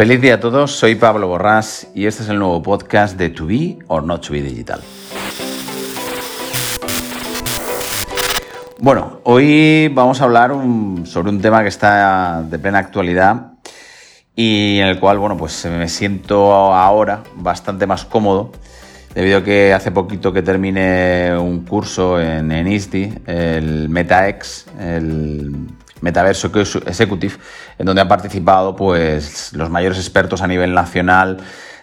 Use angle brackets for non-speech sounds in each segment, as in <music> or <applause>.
Feliz día a todos, soy Pablo Borrás y este es el nuevo podcast de To Be or Not To Be Digital. Bueno, hoy vamos a hablar sobre un tema que está de plena actualidad y en el cual, bueno, pues me siento ahora bastante más cómodo debido a que hace poquito que terminé un curso en, en ISDI, el MetaX, el Metaverso Executive, en donde han participado pues, los mayores expertos a nivel nacional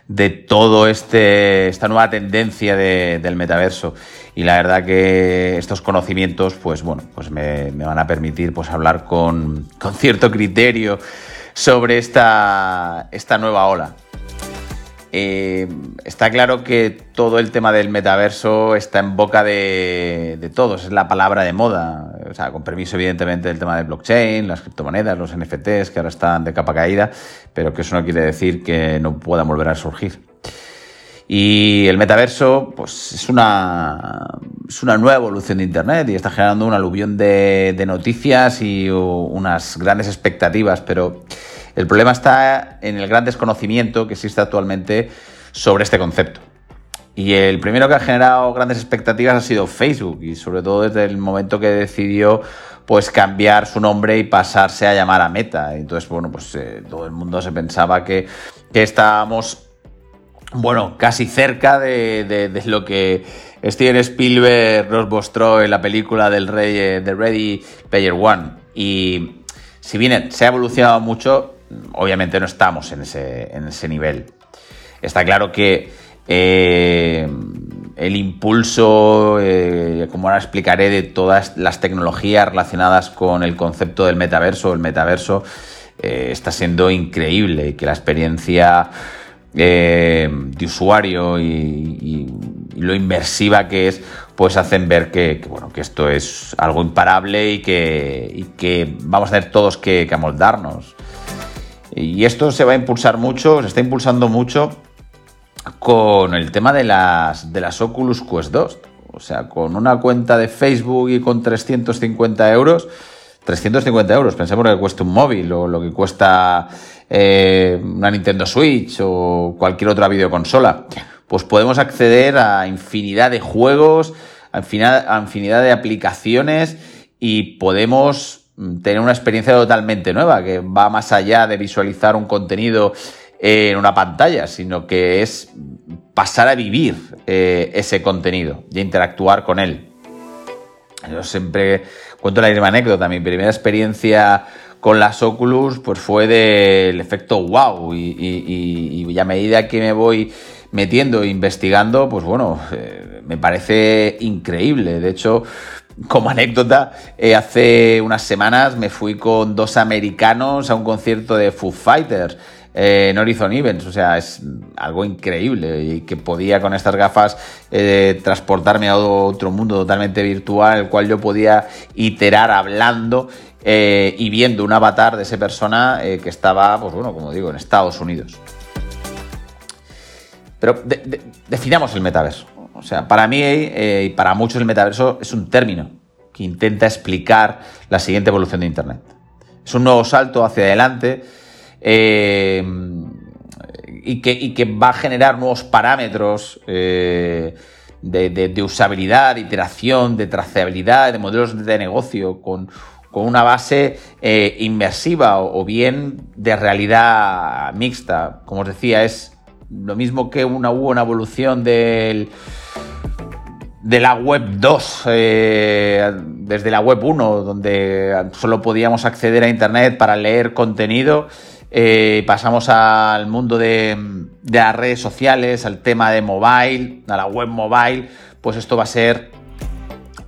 de todo este esta nueva tendencia del metaverso y la verdad que estos conocimientos pues bueno pues me, van a permitir pues hablar con, con cierto criterio sobre esta, esta nueva ola eh, está claro que todo el tema del metaverso está en boca de, todos, es la palabra de moda. Con permiso, evidentemente, del tema de blockchain, las criptomonedas, los NFTs, que ahora están de capa caída, pero que eso no quiere decir que no puedan volver a surgir. Y el metaverso, pues es una, es una nueva evolución de Internet y está generando un aluvión de noticias y unas grandes expectativas, pero el problema está en el gran desconocimiento que existe actualmente sobre este concepto. Y el primero que ha generado grandes expectativas ha sido Facebook y sobre todo desde el momento que decidió pues cambiar su nombre y pasarse a llamar a Meta. Entonces, bueno, pues eh, todo el mundo se pensaba que, estábamos, bueno, casi cerca de, lo que Steven Spielberg nos mostró en la película del Rey, eh, de Ready Player One. Y si bien se ha evolucionado mucho, obviamente no estamos en ese, en ese nivel. Está claro que eh, el impulso, eh, como ahora explicaré, de todas las tecnologías relacionadas con el concepto del metaverso, el metaverso, eh, está siendo increíble que la experiencia de usuario y, lo inmersiva que es, pues hacen ver que, bueno, que esto es algo imparable y que, vamos a tener todos que amoldarnos. Y esto se va a impulsar mucho, se está impulsando mucho con el tema de las, de las Oculus Quest 2. O sea, con una cuenta de Facebook y con 350 euros, 350 euros, pensemos que cuesta un móvil o lo que cuesta eh, una Nintendo Switch o cualquier otra videoconsola, pues podemos acceder a infinidad de juegos, a infinidad de aplicaciones y podemos Mm, tener una experiencia totalmente nueva, que va más allá de visualizar un contenido en una pantalla, sino que es pasar a vivir eh, ese contenido y interactuar con él. Yo siempre cuento la misma anécdota. Mi primera experiencia con las Oculus pues fue del efecto wow y, a medida que me voy metiendo e investigando, pues bueno, eh, me parece increíble. De hecho, como anécdota, eh, hace unas semanas me fui con dos americanos a un concierto de Foo Fighters eh, en Horizon Events. O sea, es algo increíble y que podía con estas gafas eh, transportarme a otro mundo totalmente virtual, el cual yo podía iterar hablando y viendo un avatar de esa persona que estaba, pues bueno, como digo, en Estados Unidos. Pero definamos el metaverso. O sea, para mí eh, y para muchos el metaverso es un término que intenta explicar la siguiente evolución de Internet. Es un nuevo salto hacia adelante eh, y, que, va a generar nuevos parámetros eh, de, usabilidad, de iteración, de trazabilidad, de modelos de negocio con, una base inmersiva o, bien de realidad mixta. Como os decía, es lo mismo que una, hubo una evolución de la web 2, eh, desde la web 1, donde solo podíamos acceder a Internet para leer contenido, eh, pasamos al mundo de, las redes sociales, al tema de mobile, a la web mobile, pues esto va a ser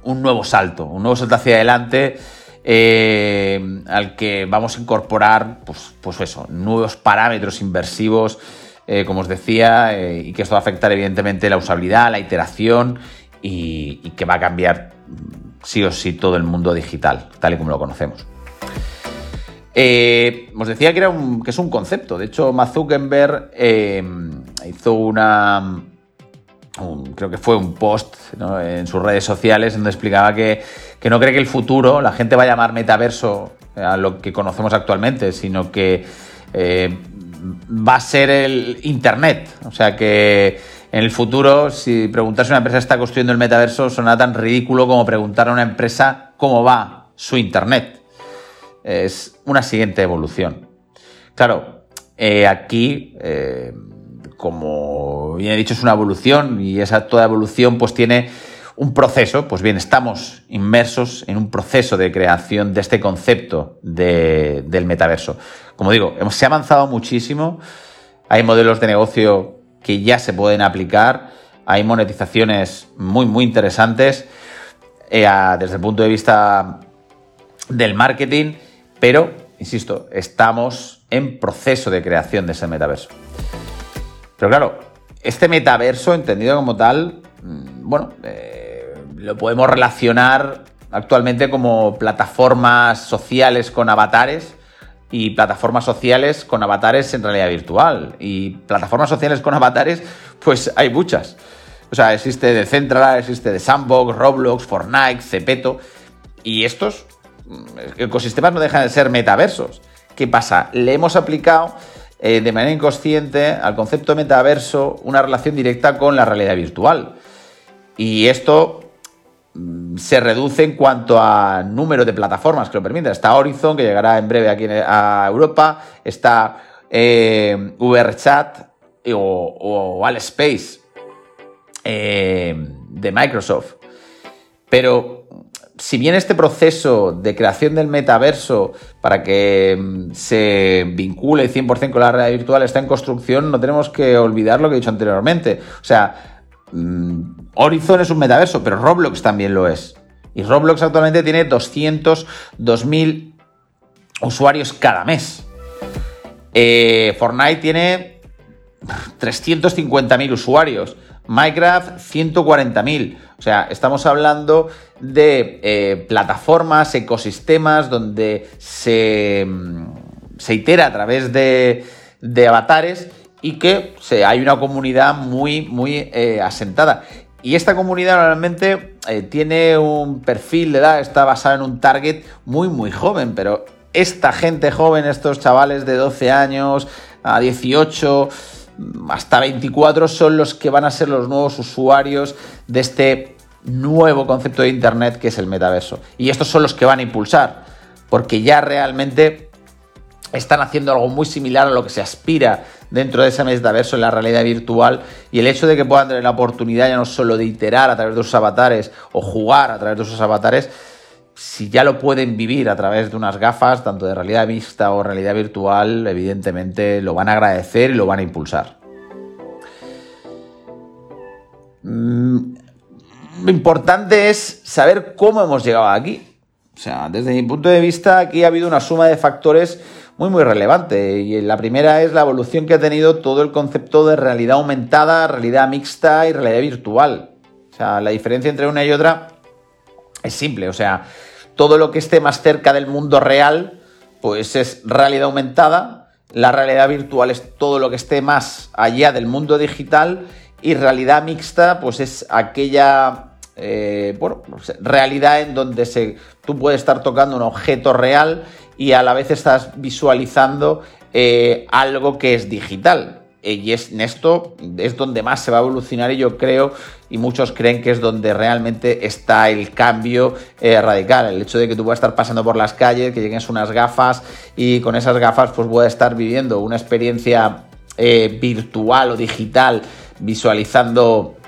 un nuevo salto, un nuevo salto hacia adelante. Eh, al que vamos a incorporar, pues, pues eso, nuevos parámetros inversivos, como os decía, y que esto va a afectar evidentemente la usabilidad, la iteración y, que va a cambiar sí o sí todo el mundo digital, tal y como lo conocemos. Eh, os decía que, era un, que es un concepto. De hecho, Matt eh, hizo una. creo que fue un post en sus redes sociales donde explicaba que, no cree que el futuro la gente va a llamar metaverso a lo que conocemos actualmente, sino que eh, va a ser el Internet. O sea que en el futuro, si preguntas si una empresa está construyendo el metaverso, sonará tan ridículo como preguntar a una empresa cómo va su Internet. Es una siguiente evolución. Claro, eh, aquí, eh, como bien he dicho, es una evolución y esa toda evolución pues tiene un proceso, pues bien, estamos inmersos en un proceso de creación de este concepto del metaverso. Como digo, hemos, se ha avanzado muchísimo, hay modelos de negocio que ya se pueden aplicar, hay monetizaciones muy, muy interesantes eh, desde el punto de vista del marketing, pero, insisto, estamos en proceso de creación de ese metaverso. Pero claro, este metaverso, entendido como tal, mm, bueno, eh, lo podemos relacionar actualmente como plataformas sociales con avatares y plataformas sociales con avatares en realidad virtual. Y plataformas sociales con avatares, pues hay muchas. O sea, existe de existe de Sandbox, Roblox, Fortnite, Cepeto. Y estos ecosistemas no dejan de ser metaversos. ¿Qué pasa? Le hemos aplicado eh, de manera inconsciente al concepto metaverso una relación directa con la realidad virtual. Y esto se reduce en cuanto a número de plataformas que lo permiten. Está Horizon, que llegará en breve aquí a Europa, está eh, VRChat o, o Alspace eh, de Microsoft. Pero si bien este proceso de creación del metaverso para que mm, se vincule 100% con la realidad virtual está en construcción, no tenemos que olvidar lo que he dicho anteriormente. O sea, Mm, Horizon es un metaverso, pero Roblox también lo es. Y Roblox actualmente tiene 202.000 usuarios cada mes. Eh, Fortnite tiene 350.000 usuarios. Minecraft 140.000. O sea, estamos hablando de eh, plataformas, ecosistemas donde se, mm, se itera a través de, de avatares y que hay una comunidad muy, muy eh, asentada. Y esta comunidad normalmente eh, tiene un perfil de edad, está basada en un target muy, muy joven, pero esta gente joven, estos chavales de 12 años a 18, hasta 24, son los que van a ser los nuevos usuarios de este nuevo concepto de Internet que es el metaverso. Y estos son los que van a impulsar, porque ya realmente están haciendo algo muy similar a lo que se aspira dentro de ese metaverso en la realidad virtual y el hecho de que puedan tener la oportunidad ya no solo de iterar a través de sus avatares o jugar a través de sus avatares, si ya lo pueden vivir a través de unas gafas, tanto de realidad mixta o realidad virtual, evidentemente lo van a agradecer y lo van a impulsar. Mm, lo importante es saber cómo hemos llegado aquí. O sea, desde mi punto de vista, aquí ha habido una suma de factores muy muy relevante. Y la primera es la evolución que ha tenido todo el concepto de realidad aumentada, realidad mixta y realidad virtual. O sea, la diferencia entre una y otra es simple. O sea, todo lo que esté más cerca del mundo real, pues es realidad aumentada. La realidad virtual es todo lo que esté más allá del mundo digital. Y realidad mixta, pues es aquella eh, bueno, realidad en donde se, tú puedes estar tocando un objeto real y a la vez estás visualizando eh, algo que es digital. Eh, y es, en esto es donde más se va a evolucionar y yo creo, y muchos creen que es donde realmente está el cambio radical. El hecho de que tú puedas estar pasando por las calles, que llegues unas gafas y con esas gafas pues puedas estar viviendo una experiencia virtual o digital visualizando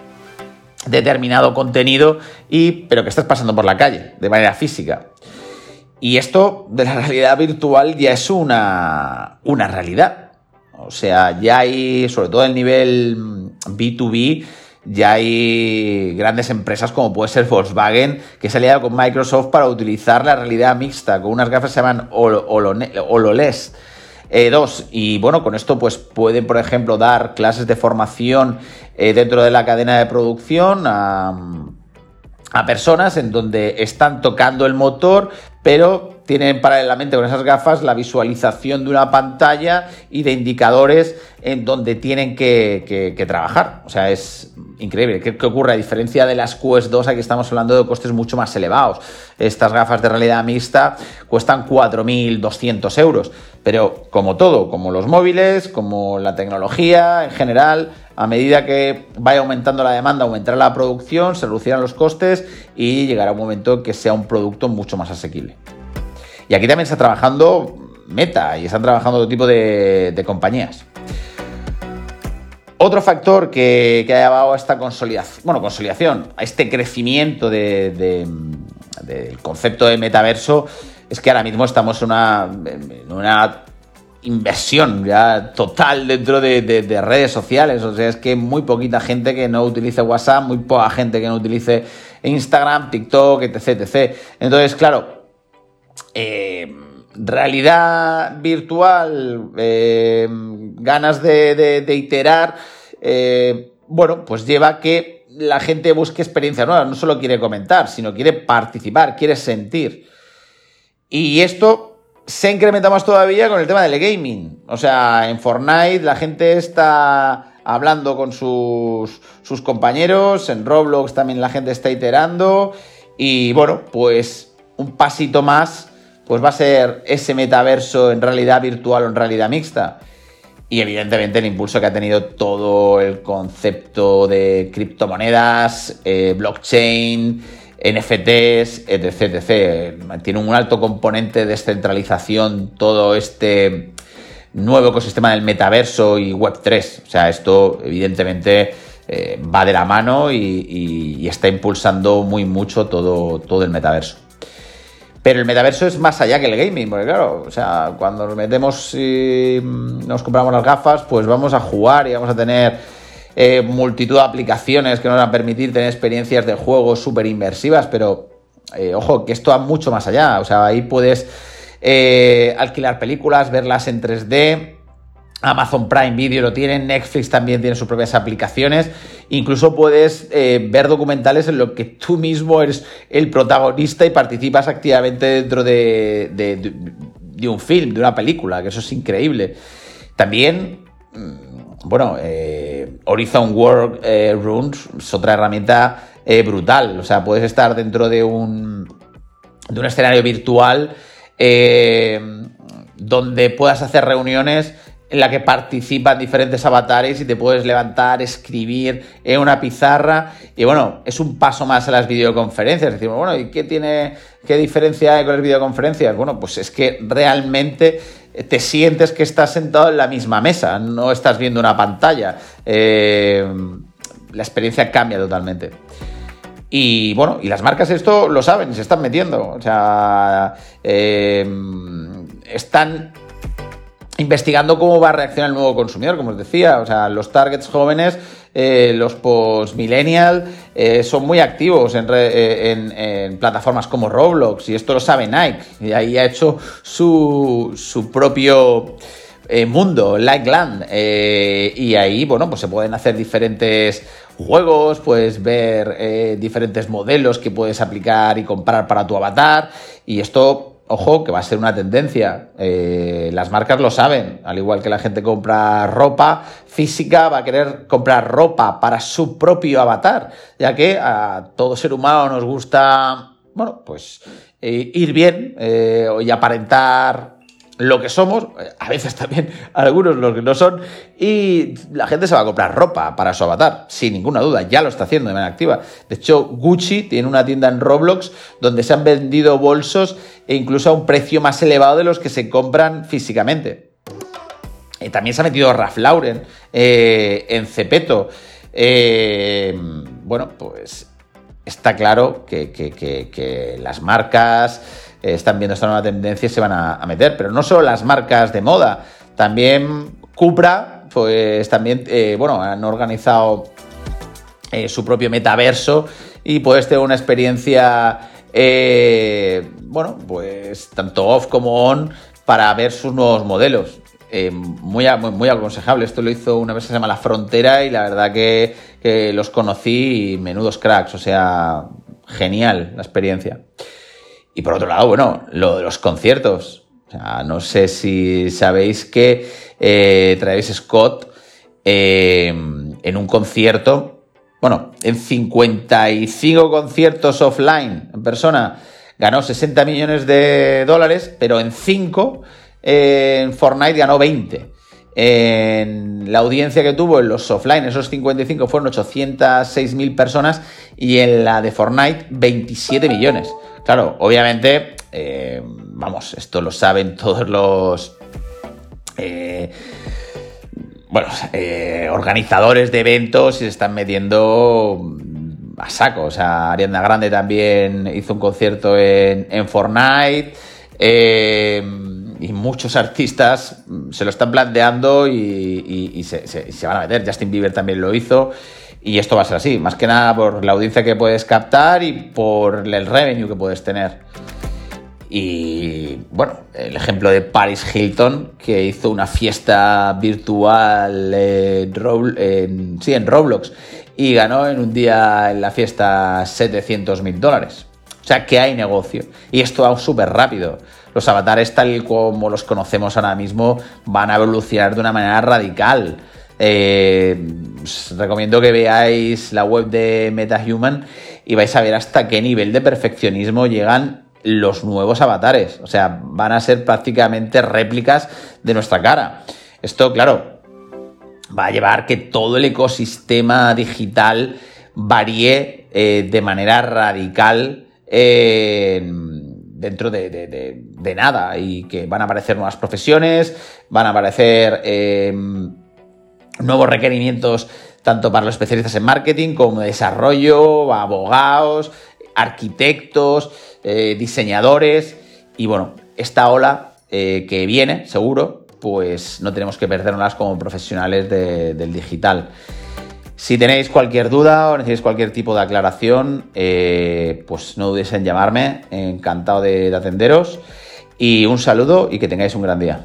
determinado contenido, y, pero que estás pasando por la calle de manera física. Y esto de la <laughs> realidad virtual ya es una, una realidad. O sea, ya hay, sobre todo el nivel B2B, ya hay grandes empresas como puede ser Volkswagen, que se ha aliado con Microsoft para utilizar la realidad mixta con unas gafas que se llaman HoloLens eh, dos, y bueno, con esto pues pueden, por ejemplo, dar clases de formación eh, dentro de la cadena de producción a, personas en donde están tocando el motor, pero tienen paralelamente con esas gafas la visualización de una pantalla y de indicadores en donde tienen que, trabajar. O sea, es increíble. ¿Qué, ocurre? A diferencia de las Quest 2, aquí estamos hablando de costes mucho más elevados. Estas gafas de realidad mixta cuestan 4.200 euros. Pero como todo, como los móviles, como la tecnología en general, a medida que vaya aumentando la demanda, aumentará la producción, se reducirán los costes y llegará un momento que sea un producto mucho más asequible. Y aquí también está trabajando Meta y están trabajando otro tipo de, compañías. Otro factor que, ha llevado a esta consolidación, bueno, consolidación, a este crecimiento del concepto de metaverso es que ahora mismo estamos en una, en una inversión ya total dentro de, redes sociales. O sea, es que muy poquita gente que no utilice WhatsApp, muy poca gente que no utilice Instagram, TikTok, etc. etc. Entonces, claro, eh, realidad virtual, eh, ganas de, iterar, eh, bueno, pues lleva a que la gente busque experiencias nuevas. No solo quiere comentar, sino quiere participar, quiere sentir. Y esto se incrementa más todavía con el tema del gaming. O sea, en Fortnite la gente está hablando con sus, sus compañeros, en Roblox también la gente está iterando y bueno, pues un pasito más pues va a ser ese metaverso en realidad virtual o en realidad mixta. Y evidentemente el impulso que ha tenido todo el concepto de criptomonedas, eh, blockchain, NFTs, etc. Tiene un alto componente de descentralización todo este nuevo ecosistema del metaverso y Web3. O sea, esto evidentemente eh, va de la mano y, está impulsando muy mucho todo, todo el metaverso. Pero el metaverso es más allá que el gaming, porque claro, o sea, cuando nos metemos y nos compramos las gafas, pues vamos a jugar y vamos a tener eh, multitud de aplicaciones que nos van a permitir tener experiencias de juego súper inmersivas, pero eh, ojo, que esto va mucho más allá. O sea, ahí puedes eh, alquilar películas, verlas en 3D. Amazon Prime Video lo tiene, Netflix también tiene sus propias aplicaciones. Incluso puedes ver documentales en los que tú mismo eres el protagonista y participas activamente dentro de, de un film, de una película, que eso es increíble. También mm, bueno, eh, Horizon World eh, Runes es otra herramienta eh, brutal. O sea, puedes estar dentro de un, de un escenario virtual donde puedas hacer reuniones en la que participan diferentes avatares y te puedes levantar, escribir en una pizarra. Y bueno, es un paso más a las videoconferencias. Decimos, bueno, ¿y qué tiene, qué diferencia hay con las videoconferencias? Bueno, pues es que realmente te sientes que estás sentado en la misma mesa, no estás viendo una pantalla. Eh, la experiencia cambia totalmente. Y bueno, y las marcas esto lo saben, se están metiendo. O sea, eh, están investigando cómo va a reaccionar el nuevo consumidor, como os decía. O sea, los targets jóvenes eh, los post-millennial eh, son muy activos eh, en, plataformas como Roblox y esto lo sabe Nike y ahí ha hecho su, su propio mundo, Likeland y ahí, bueno, pues se pueden hacer diferentes juegos, puedes ver diferentes modelos que puedes aplicar y comprar para tu avatar y esto ojo, que va a ser una tendencia. Eh, las marcas lo saben, al igual que la gente compra ropa física, va a querer comprar ropa para su propio avatar, ya que a todo ser humano nos gusta, bueno, pues eh, ir bien eh, y aparentar lo que somos, a veces <laughs> también algunos los que no son, y la gente se va a comprar ropa para su avatar, sin ninguna duda, ya lo está haciendo de manera activa. De hecho, Gucci tiene una tienda en Roblox donde se han vendido bolsos e incluso a un precio más elevado de los que se compran físicamente. Eh, también se ha metido Ralph Lauren eh, en Cepeto. Eh, bueno, pues está claro que las marcas eh, están viendo esta nueva tendencia y se van a, meter. Pero no solo las marcas de moda, también Cupra, pues también, eh, bueno, han organizado eh, su propio metaverso y puedes tener una experiencia, bueno, pues tanto off como on para ver sus nuevos modelos. muy, muy, aconsejable. Esto lo hizo una vez que se llama La Frontera y la verdad que, los conocí y menudos cracks. O sea, genial la experiencia. Y por otro lado, bueno, lo de los conciertos. O sea, no sé si sabéis que eh, Travis Scott eh, en un concierto, bueno, en 55 conciertos offline en persona, ganó 60 millones de dólares, pero en 5 en Fortnite ganó 20. En la audiencia que tuvo en los offline, esos 55 fueron 806.000 personas y en la de Fortnite 27 millones. Claro, obviamente, eh, vamos, esto lo saben <laughs> todos los... Eh, bueno, eh, organizadores de eventos y se están metiendo a saco. O sea, Ariana Grande también hizo un concierto en, en Fortnite. Eh, y muchos artistas se lo están planteando y, se, van a meter. Justin Bieber también lo hizo. Y esto va a ser así, más que nada por la audiencia que puedes captar y por el revenue que puedes tener. Y bueno, el ejemplo de Paris Hilton, que hizo una fiesta virtual en, sí, en Roblox y ganó en un día en la fiesta 700 mil dólares. O sea que hay negocio. Y esto va súper rápido los avatares tal como los conocemos ahora mismo van a evolucionar de una manera radical. Eh, os recomiendo que veáis la web de MetaHuman y vais a ver hasta qué nivel de perfeccionismo llegan los nuevos avatares. O sea, van a ser prácticamente réplicas de nuestra cara. Esto, claro, va a llevar que todo el ecosistema digital varíe eh, de manera radical. Dentro de, nada y que van a aparecer nuevas profesiones, van a aparecer em, nuevos requerimientos tanto para los especialistas en marketing como desarrollo, abogados, arquitectos, eh, diseñadores y bueno, esta ola eh, que viene, seguro, pues no tenemos que perdernos como profesionales del digital. Si tenéis cualquier duda o necesitáis cualquier tipo de aclaración, eh, pues no dudéis en llamarme, encantado de atenderos. Y un saludo y que tengáis un gran día.